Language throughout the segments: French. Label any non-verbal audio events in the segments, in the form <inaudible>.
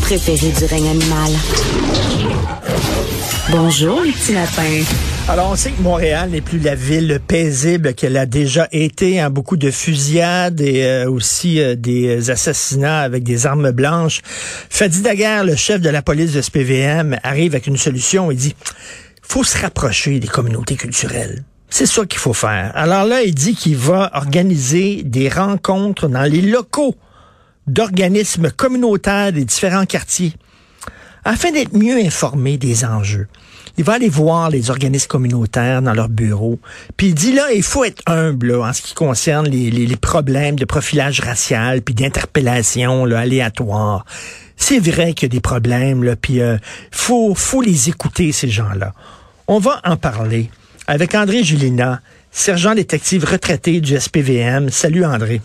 préféré du règne animal. Bonjour, les petits lapins. Alors, on sait que Montréal n'est plus la ville paisible qu'elle a déjà été. Hein, beaucoup de fusillades et euh, aussi euh, des assassinats avec des armes blanches. Fadi Daguerre, le chef de la police de SPVM, arrive avec une solution. Il dit, faut se rapprocher des communautés culturelles. C'est ça qu'il faut faire. Alors là, il dit qu'il va organiser des rencontres dans les locaux d'organismes communautaires des différents quartiers afin d'être mieux informé des enjeux. Il va aller voir les organismes communautaires dans leurs bureaux. Puis il dit là, il faut être humble en ce qui concerne les, les, problèmes de profilage racial puis d'interpellation aléatoire. C'est vrai qu'il y a des problèmes, là, puis euh, faut, faut les écouter, ces gens-là. On va en parler avec André Julina, sergent détective retraité du SPVM. Salut André.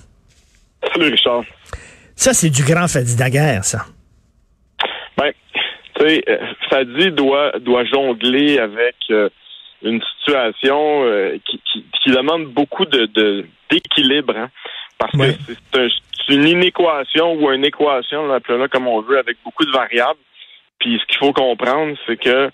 Salut Richard. Ça, c'est du grand Fadi Daguerre, ça. Ben, tu sais, euh, Fadi doit, doit jongler avec euh, une situation euh, qui, qui, demande beaucoup de d'équilibre, hein, parce que c'est une inéquation ou une équation, appelons-la comme on veut, avec beaucoup de variables. Puis ce qu'il faut comprendre, c'est que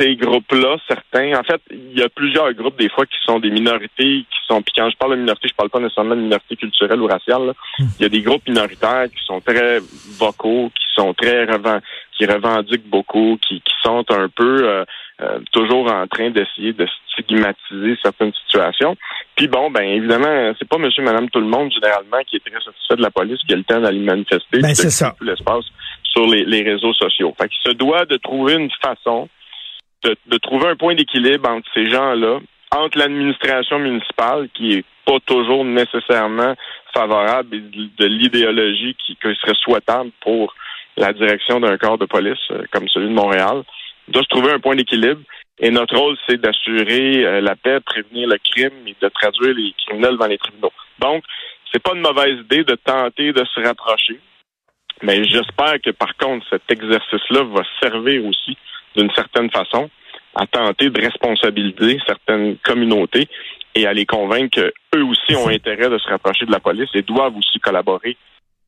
ces groupes-là, certains, en fait, il y a plusieurs groupes des fois qui sont des minorités, qui sont, puis quand je parle de minorité, je parle pas nécessairement de minorité culturelle ou raciale. Hmm. Il y a des groupes minoritaires qui sont très vocaux, qui sont très revend, qui revendiquent beaucoup, qui, qui sont un peu euh, euh, toujours en train d'essayer de stigmatiser certaines situations. Puis bon, ben évidemment, c'est pas monsieur, madame, tout le monde généralement qui est très satisfait de la police qui a le temps d'aller manifester. Ben, c'est ça. l'espace sur les, les réseaux sociaux. Fait qu'il se doit de trouver une façon de, trouver un point d'équilibre entre ces gens-là, entre l'administration municipale, qui est pas toujours nécessairement favorable de l'idéologie qui, serait souhaitable pour la direction d'un corps de police euh, comme celui de Montréal, doit se trouver un point d'équilibre. Et notre rôle, c'est d'assurer euh, la paix, prévenir le crime et de traduire les criminels dans les tribunaux. Donc, c'est pas une mauvaise idée de tenter de se rapprocher. Mais j'espère que par contre, cet exercice-là va servir aussi d'une certaine façon à tenter de responsabiliser certaines communautés et à les convaincre qu'eux aussi ont intérêt de se rapprocher de la police et doivent aussi collaborer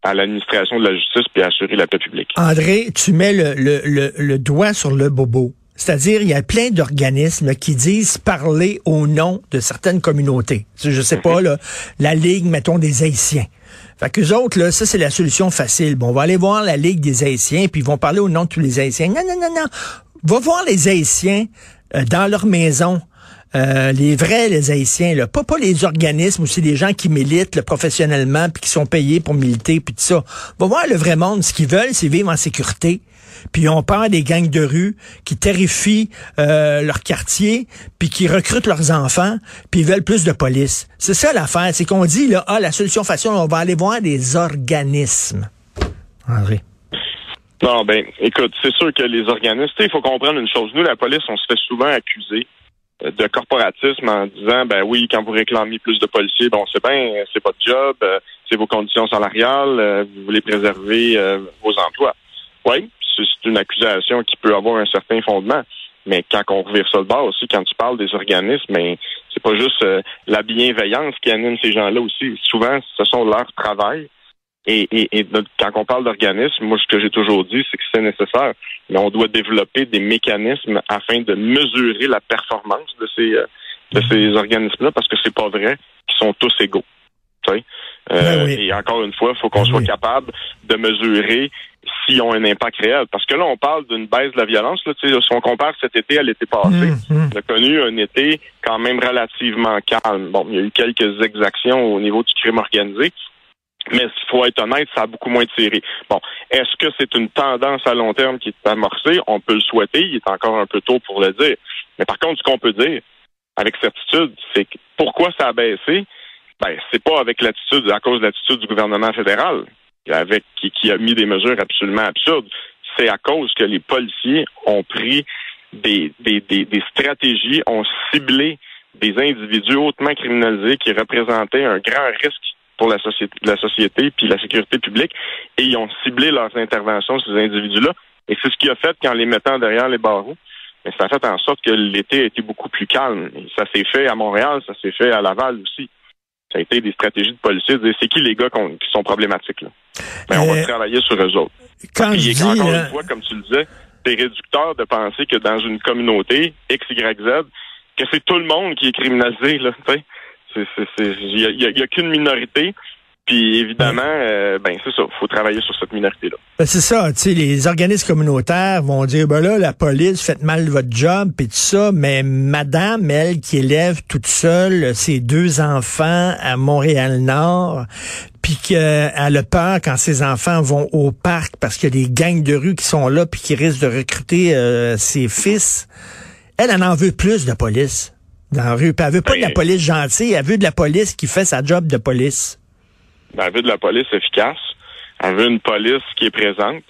à l'administration de la justice puis assurer la paix publique. André, tu mets le, le, le, doigt sur le bobo. C'est-à-dire, il y a plein d'organismes qui disent parler au nom de certaines communautés. Je sais pas, là, la Ligue, mettons, des Haïtiens. Fait qu'eux autres, là, ça, c'est la solution facile. Bon, on va aller voir la Ligue des Haïtiens, puis ils vont parler au nom de tous les Haïtiens. Non, non, non, non. Va voir les Haïtiens euh, dans leur maison. Euh, les vrais, les Haïtiens, là, pas, pas les organismes, aussi des gens qui militent professionnellement puis qui sont payés pour militer puis tout ça. Va voir le vrai monde. Ce qu'ils veulent, c'est vivre en sécurité. Puis on parle des gangs de rue qui terrifient euh, leur quartier, puis qui recrutent leurs enfants, puis ils veulent plus de police. C'est ça l'affaire, c'est qu'on dit là, ah la solution facile, on va aller voir des organismes. André. Non, ben, écoute, c'est sûr que les organismes, il faut comprendre une chose. Nous, la police, on se fait souvent accuser euh, de corporatisme en disant, ben oui, quand vous réclamez plus de policiers, bon, c'est bien, c'est votre job, euh, c'est vos conditions salariales, euh, vous voulez préserver vos emplois. Oui, c'est une accusation qui peut avoir un certain fondement. Mais quand on revire ça de bord aussi, quand tu parles des organismes, mais ben, c'est pas juste la bienveillance qui anime ces gens-là aussi. Souvent, ce sont leur travail et, et, quand on parle d'organismes, moi, ce que j'ai toujours dit, c'est que c'est nécessaire, mais on doit développer des mécanismes afin de mesurer la performance de ces euh, de ces organismes-là, parce que c'est pas vrai qu'ils sont tous égaux. Tu sais? Euh, ben Et encore une fois, il faut qu'on ben soit capable de mesurer s'ils ont un impact réel. Parce que là, on parle d'une baisse de la violence. Là, si on compare cet été à l'été passé, hum. on a connu un été quand même relativement calme. Bon, il y a eu quelques exactions au niveau du crime organisé, mais il faut être honnête, ça a beaucoup moins tiré. Bon, est-ce que c'est une tendance à long terme qui est amorcée? On peut le souhaiter, il est encore un peu tôt pour le dire. Mais par contre, ce qu'on peut dire avec certitude, c'est que pourquoi ça a baissé? Ben, c'est pas avec l'attitude, à cause de l'attitude du gouvernement fédéral, avec qui, qui a mis des mesures absolument absurdes. C'est à cause que les policiers ont pris des, des, des, des stratégies, ont ciblé des individus hautement criminalisés qui représentaient un grand risque pour la société, la société puis la sécurité publique et ils ont ciblé leurs interventions ces individus-là. Et c'est ce qui a fait qu'en les mettant derrière les barreaux, mais ça a fait en sorte que l'été a été beaucoup plus calme. Et ça s'est fait à Montréal, ça s'est fait à Laval aussi. Ça a été des stratégies de policiers. C'est qui les gars qui sont problématiques là? Ben, on va euh, travailler sur eux autres. quand je dis... encore une fois, comme tu le disais, c'est réducteur de penser que dans une communauté, X, Y, Z, que c'est tout le monde qui est criminalisé, là, tu Il y a, y a qu'une minorité. Puis évidemment, euh, ben c'est ça, faut travailler sur cette minorité-là. Ben, c'est ça, tu sais, les organismes communautaires vont dire, ben là, la police, faites mal votre job, puis tout ça, mais madame, elle, qui élève toute seule ses deux enfants à Montréal-Nord, puis qu'elle a peur quand ses enfants vont au parc parce qu'il y a des gangs de rue qui sont là, puis qui risquent de recruter euh, ses fils, elle, elle en veut plus de police dans la rue. Puis elle veut pas de la Ben, police gentille, elle veut de la police qui fait sa job de police. Ben, elle veut de la police efficace. Elle veut une police qui est présente.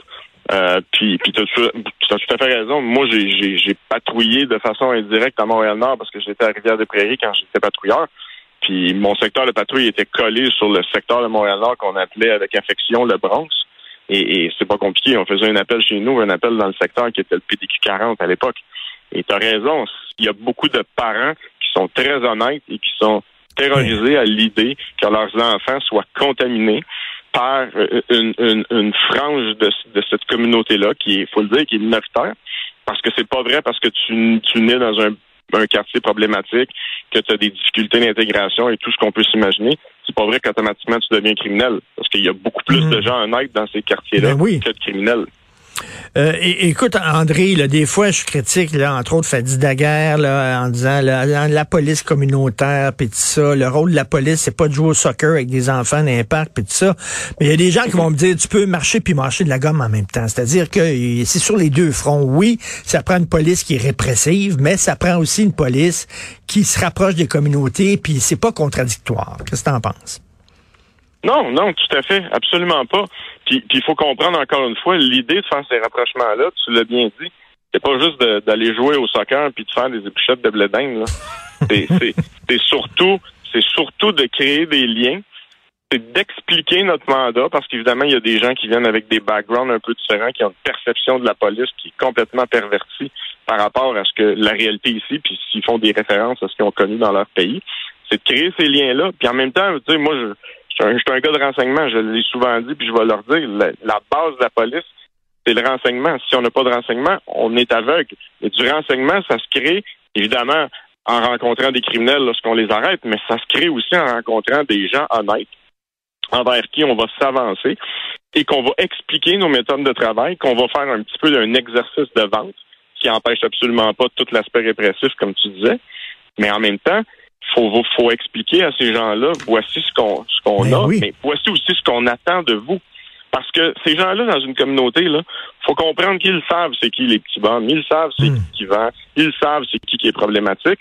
Euh, puis, puis tu as, tout à fait raison. Moi, j'ai, patrouillé de façon indirecte à Montréal-Nord parce que j'étais à Rivière-des-Prairies quand j'étais patrouilleur. Puis mon secteur de patrouille était collé sur le secteur de Montréal-Nord qu'on appelait avec affection le Bronx. Et, et c'est pas compliqué. On faisait un appel chez nous, un appel dans le secteur qui était le PDQ 40 à l'époque. Et tu as raison. Il y a beaucoup de parents qui sont très honnêtes et qui sont terrorisés à l'idée que leurs enfants soient contaminés par euh, une, une, une frange de, de cette communauté-là, qui est, faut le dire, qui est minoritaire, parce que c'est pas vrai parce que tu, tu nais dans un, un quartier problématique, que tu as des difficultés d'intégration et tout ce qu'on peut s'imaginer. C'est pas vrai qu'automatiquement tu deviens criminel, parce qu'il y a beaucoup plus Mhm. de gens honnêtes dans ces quartiers-là Ben oui. que de criminels. Euh, écoute, André, là, des fois, je critique, là, entre autres, Fadi Daguerre, là, en disant la, police communautaire, puis tout ça. Le rôle de la police, c'est pas de jouer au soccer avec des enfants dans les parcs, puis tout ça. Mais il y a des gens qui vont me dire, tu peux marcher puis marcher de la gomme en même temps. C'est-à-dire que c'est sur les deux fronts. Oui, ça prend une police qui est répressive, mais ça prend aussi une police qui se rapproche des communautés, puis c'est pas contradictoire. Qu'est-ce que t'en penses? Non, non, tout à fait, absolument pas. Puis il faut comprendre encore une fois, l'idée de faire ces rapprochements-là, tu l'as bien dit, c'est pas juste d'aller jouer au soccer puis de faire des épluchettes de blé d'Inde, là. <laughs> C'est- C'est c'est surtout, c'est surtout de créer des liens, c'est d'expliquer notre mandat, parce qu'évidemment, il y a des gens qui viennent avec des backgrounds un peu différents, qui ont une perception de la police qui est complètement pervertie par rapport à ce que la réalité ici, puis s'ils font des références à ce qu'ils ont connu dans leur pays. C'est de créer ces liens-là. Puis en même temps, tu sais, moi, je, je suis un, un gars de renseignement, je l'ai souvent dit, puis je vais leur dire, la, la base de la police, c'est le renseignement. Si on n'a pas de renseignement, on est aveugle. Et du renseignement, ça se crée, évidemment, en rencontrant des criminels lorsqu'on les arrête, mais ça se crée aussi en rencontrant des gens honnêtes envers qui on va s'avancer et qu'on va expliquer nos méthodes de travail, qu'on va faire un petit peu d'un exercice de vente qui empêche absolument pas tout l'aspect répressif, comme tu disais. Mais en même temps, faut, faut expliquer à ces gens-là, voici ce qu'on ce qu'on Ben a, oui. mais voici aussi ce qu'on attend de vous. Parce que ces gens-là, dans une communauté, là, faut comprendre qu'ils savent c'est qui les petits bonhommes, ils savent c'est Hmm. qui qui vend, ils savent c'est qui qui est problématique,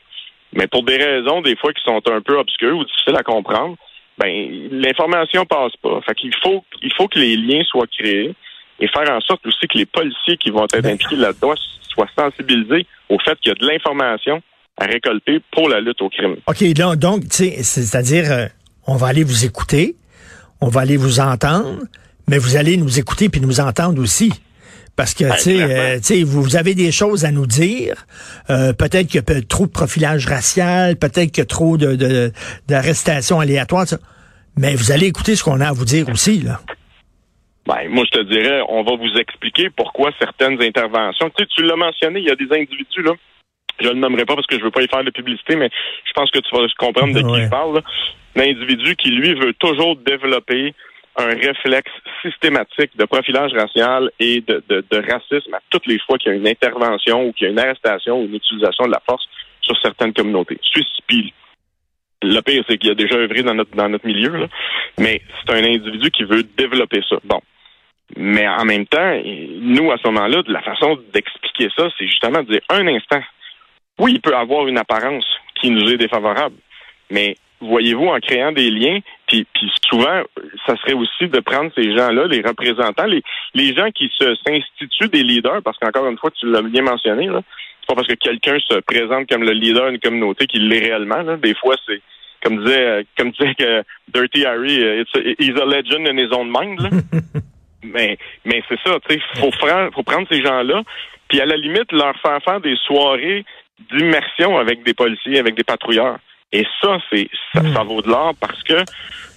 mais pour des raisons, des fois, qui sont un peu obscures ou difficiles à comprendre, ben, l'information passe pas. Fait qu'il faut, il faut que les liens soient créés et faire en sorte aussi que les policiers qui vont être Ben. impliqués là-dedans soient sensibilisés au fait qu'il y a de l'information à récolter pour la lutte au crime. OK, donc, c'est-à-dire, euh, on va aller vous écouter, on va aller vous entendre, mais vous allez nous écouter puis nous entendre aussi. Parce que, Ben, tu sais, clairement. euh, tu sais, vous, vous avez des choses à nous dire. Euh, peut-être qu'il y a trop de profilage racial, peut-être qu'il y a trop de, d'arrestations aléatoires, mais vous allez écouter ce qu'on a à vous dire aussi, là. Ben, moi, je te dirais, on va vous expliquer pourquoi certaines interventions. Tu sais, tu l'as mentionné, il y a des individus, là. Je ne le nommerai pas parce que je veux pas y faire de publicité, mais je pense que tu vas comprendre de qui Ouais. je parle. L'individu qui, lui, veut toujours développer un réflexe systématique de profilage racial et de, de, de racisme à toutes les fois qu'il y a une intervention ou qu'il y a une arrestation ou une utilisation de la force sur certaines communautés. Puis, le pire, c'est qu'il a déjà œuvré dans notre, dans notre milieu, là. mais c'est un individu qui veut développer ça. Bon. Mais en même temps, nous, à ce moment-là, la façon d'expliquer ça, c'est justement de dire un instant. Oui, il peut avoir une apparence qui nous est défavorable, mais voyez-vous, en créant des liens, puis, puis souvent, ça serait aussi de prendre ces gens-là, les représentants, les, les gens qui se s'instituent des leaders, parce qu'encore une fois, tu l'as bien mentionné, là, c'est pas parce que quelqu'un se présente comme le leader d'une communauté qu'il l'est réellement. Là. Des fois, c'est comme disait, comme disait que Dirty Harry, euh, it's a- he's a legend in his own mind. Là. <laughs> mais mais c'est ça, tu sais, faut, faut prendre ces gens-là, puis à la limite leur faire faire des soirées d'immersion avec des policiers, avec des patrouilleurs. Et ça, c'est ça, Mm. ça vaut de l'or parce que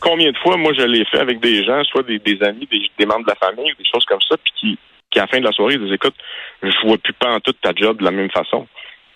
combien de fois, moi, je l'ai fait avec des gens, soit des, des amis, des, des membres de la famille, ou des choses comme ça, puis qui, qui, à la fin de la soirée, ils disent, écoute, je vois plus pas en toute ta job de la même façon.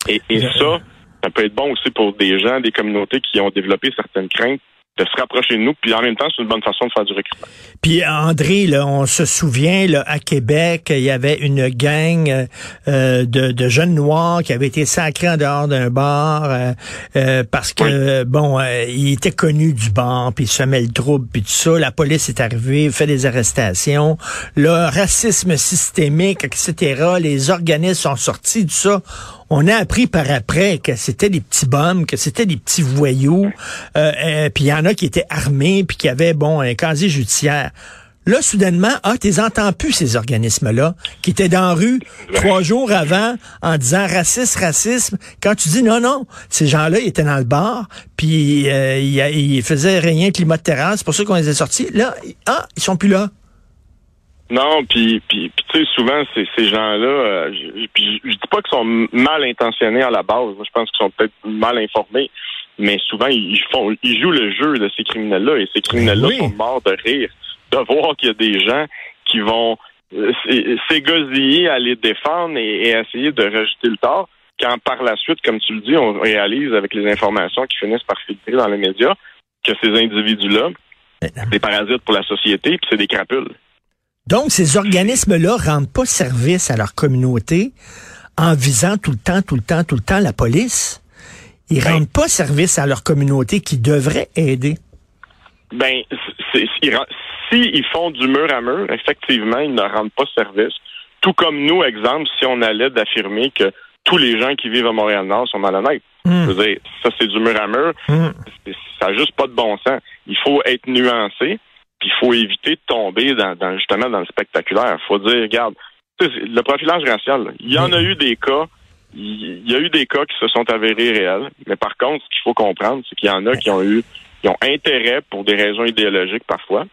Et, et ça, ça peut être bon aussi pour des gens, des communautés qui ont développé certaines craintes de se rapprocher de nous, puis en même temps, c'est une bonne façon de faire du recrutement. Puis André, là, on se souvient, là, à Québec, il y avait une gang euh, de, de jeunes noirs qui avaient été sacrés en dehors d'un bar euh, euh, parce que bon, euh, ils étaient connus du bar, puis ils semaient le trouble, puis tout ça. La police est arrivée, fait des arrestations. Le racisme systémique, etc. Les organismes sont sortis de ça. On a appris par après que c'était des petits bums, que c'était des petits voyous, euh, euh, puis il y en a qui étaient armés, puis qui avaient, bon, un casier judiciaire. Là, soudainement, ah, t'es entends plus ces organismes-là, qui étaient dans la rue trois jours avant en disant racisme, racisme. Quand tu dis non, non, ces gens-là, ils étaient dans le bar, puis euh, ils, ils faisaient rien climat de terrasse, c'est pour ça qu'on les a sortis. Là, ah, ils sont plus là. Non, puis, puis, tu sais, souvent, ces, ces gens-là, euh, je, je, dis pas qu'ils sont mal intentionnés à la base. Moi, je pense qu'ils sont peut-être mal informés, mais souvent, ils font, ils jouent le jeu de ces criminels-là, et ces criminels-là oui. sont morts de rire de voir qu'il y a des gens qui vont euh, s'é- s'égosiller à les défendre et, et essayer de rejeter le tort, quand par la suite, comme tu le dis, on réalise avec les informations qui finissent par filtrer dans les médias que ces individus-là, des parasites pour la société, puis c'est des crapules. Donc, ces organismes-là rendent pas service à leur communauté en visant tout le temps, tout le temps, tout le temps la police. Ils Ben- rendent pas service à leur communauté qui devrait aider. Ben, c'est, c'est- ils ren- si ils font du mur à mur, effectivement, ils ne rendent pas service. Tout comme nous, exemple, si on allait d'affirmer que tous les gens qui vivent à Montréal-Nord sont malhonnêtes. Hmm. Je veux dire, ça, c'est du mur à mur. Hmm. Ça n'a juste pas de bon sens. Il faut être nuancé, puis il faut éviter de tomber dans, dans- justement dans le spectaculaire. Il faut dire, regarde, le profilage racial, il y en a eu des cas, il y a eu des cas qui se sont avérés réels, mais par contre, ce qu'il faut comprendre, c'est qu'il y en a qui ont eu, qui ont intérêt pour des raisons idéologiques parfois,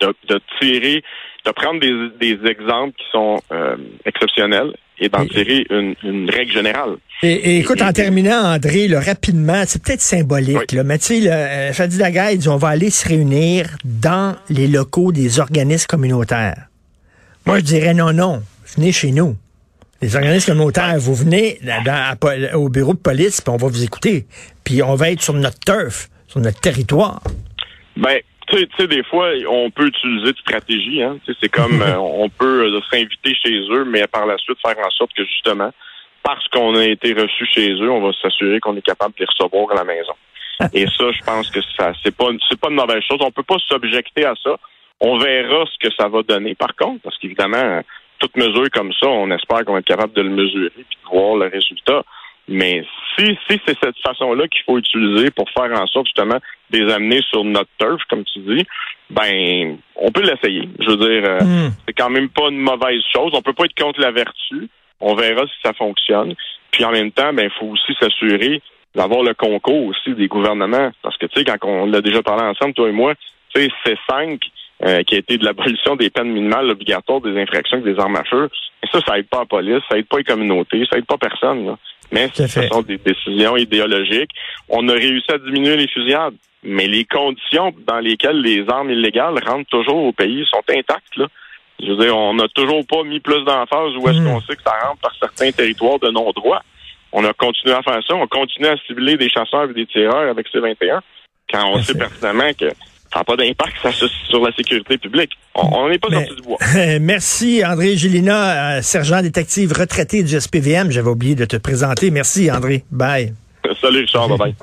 de, de tirer, de prendre des, des exemples qui sont euh, exceptionnels et d'en tirer une, une règle générale. Et, et écoute, en terminant, André, là, rapidement, c'est peut-être symbolique, Oui. là, mais tu sais, euh, Fadi Daguerre, il dit, on va aller se réunir dans les locaux des organismes communautaires. Moi, je dirais non, non, venez chez nous. Les organismes communautaires, vous venez dans- dans- au bureau de police, puis on va vous écouter. Puis on va être sur notre turf, sur notre territoire. Ben, tu sais- des fois, on peut utiliser de stratégie. Hein? C'est comme <laughs> euh, on peut euh, s'inviter chez eux, mais par la suite faire en sorte que justement, parce qu'on a été reçu chez eux, on va s'assurer qu'on est capable de les recevoir à la maison. Et ça, je pense que ça, c'est pas, c'est pas une mauvaise chose. On peut pas s'objecter à ça. On verra ce que ça va donner. Par contre, parce qu'évidemment, toute mesure comme ça, on espère qu'on va être capable de le mesurer puis de voir le résultat. Mais si, si c'est cette façon-là qu'il faut utiliser pour faire en sorte justement de les amener sur notre turf, comme tu dis, ben on peut l'essayer. Je veux dire, euh, Hmm. c'est quand même pas une mauvaise chose. On peut pas être contre la vertu. On verra si ça fonctionne. Puis en même temps, ben il faut aussi s'assurer d'avoir le concours aussi des gouvernements. Parce que tu sais, quand on l'a déjà parlé ensemble, toi et moi, tu sais, c'est 5 qui a été de l'abolition des peines minimales obligatoires des infractions avec des armes à feu. Et ça, ça aide pas la police, ça aide pas les communautés, ça aide pas personne. Là. Mais ce sont des décisions idéologiques. On a réussi à diminuer les fusillades. Mais les conditions dans lesquelles les armes illégales rentrent toujours au pays sont intactes. Là. Je veux dire, on n'a toujours pas mis plus d'emphase où est-ce Mm. qu'on sait que ça rentre par certains territoires de non-droit. On a continué à faire ça. On continue à cibler des chasseurs et des tireurs avec C-21 quand on sait pertinemment que ça n'a pas d'impact sur la sécurité publique. On n'est pas sorti du bois. <laughs> Merci, André Gélina, euh, sergent détective retraité du SPVM. J'avais oublié de te présenter. Merci, André. Bye. Salut Richard, <laughs> bye bye.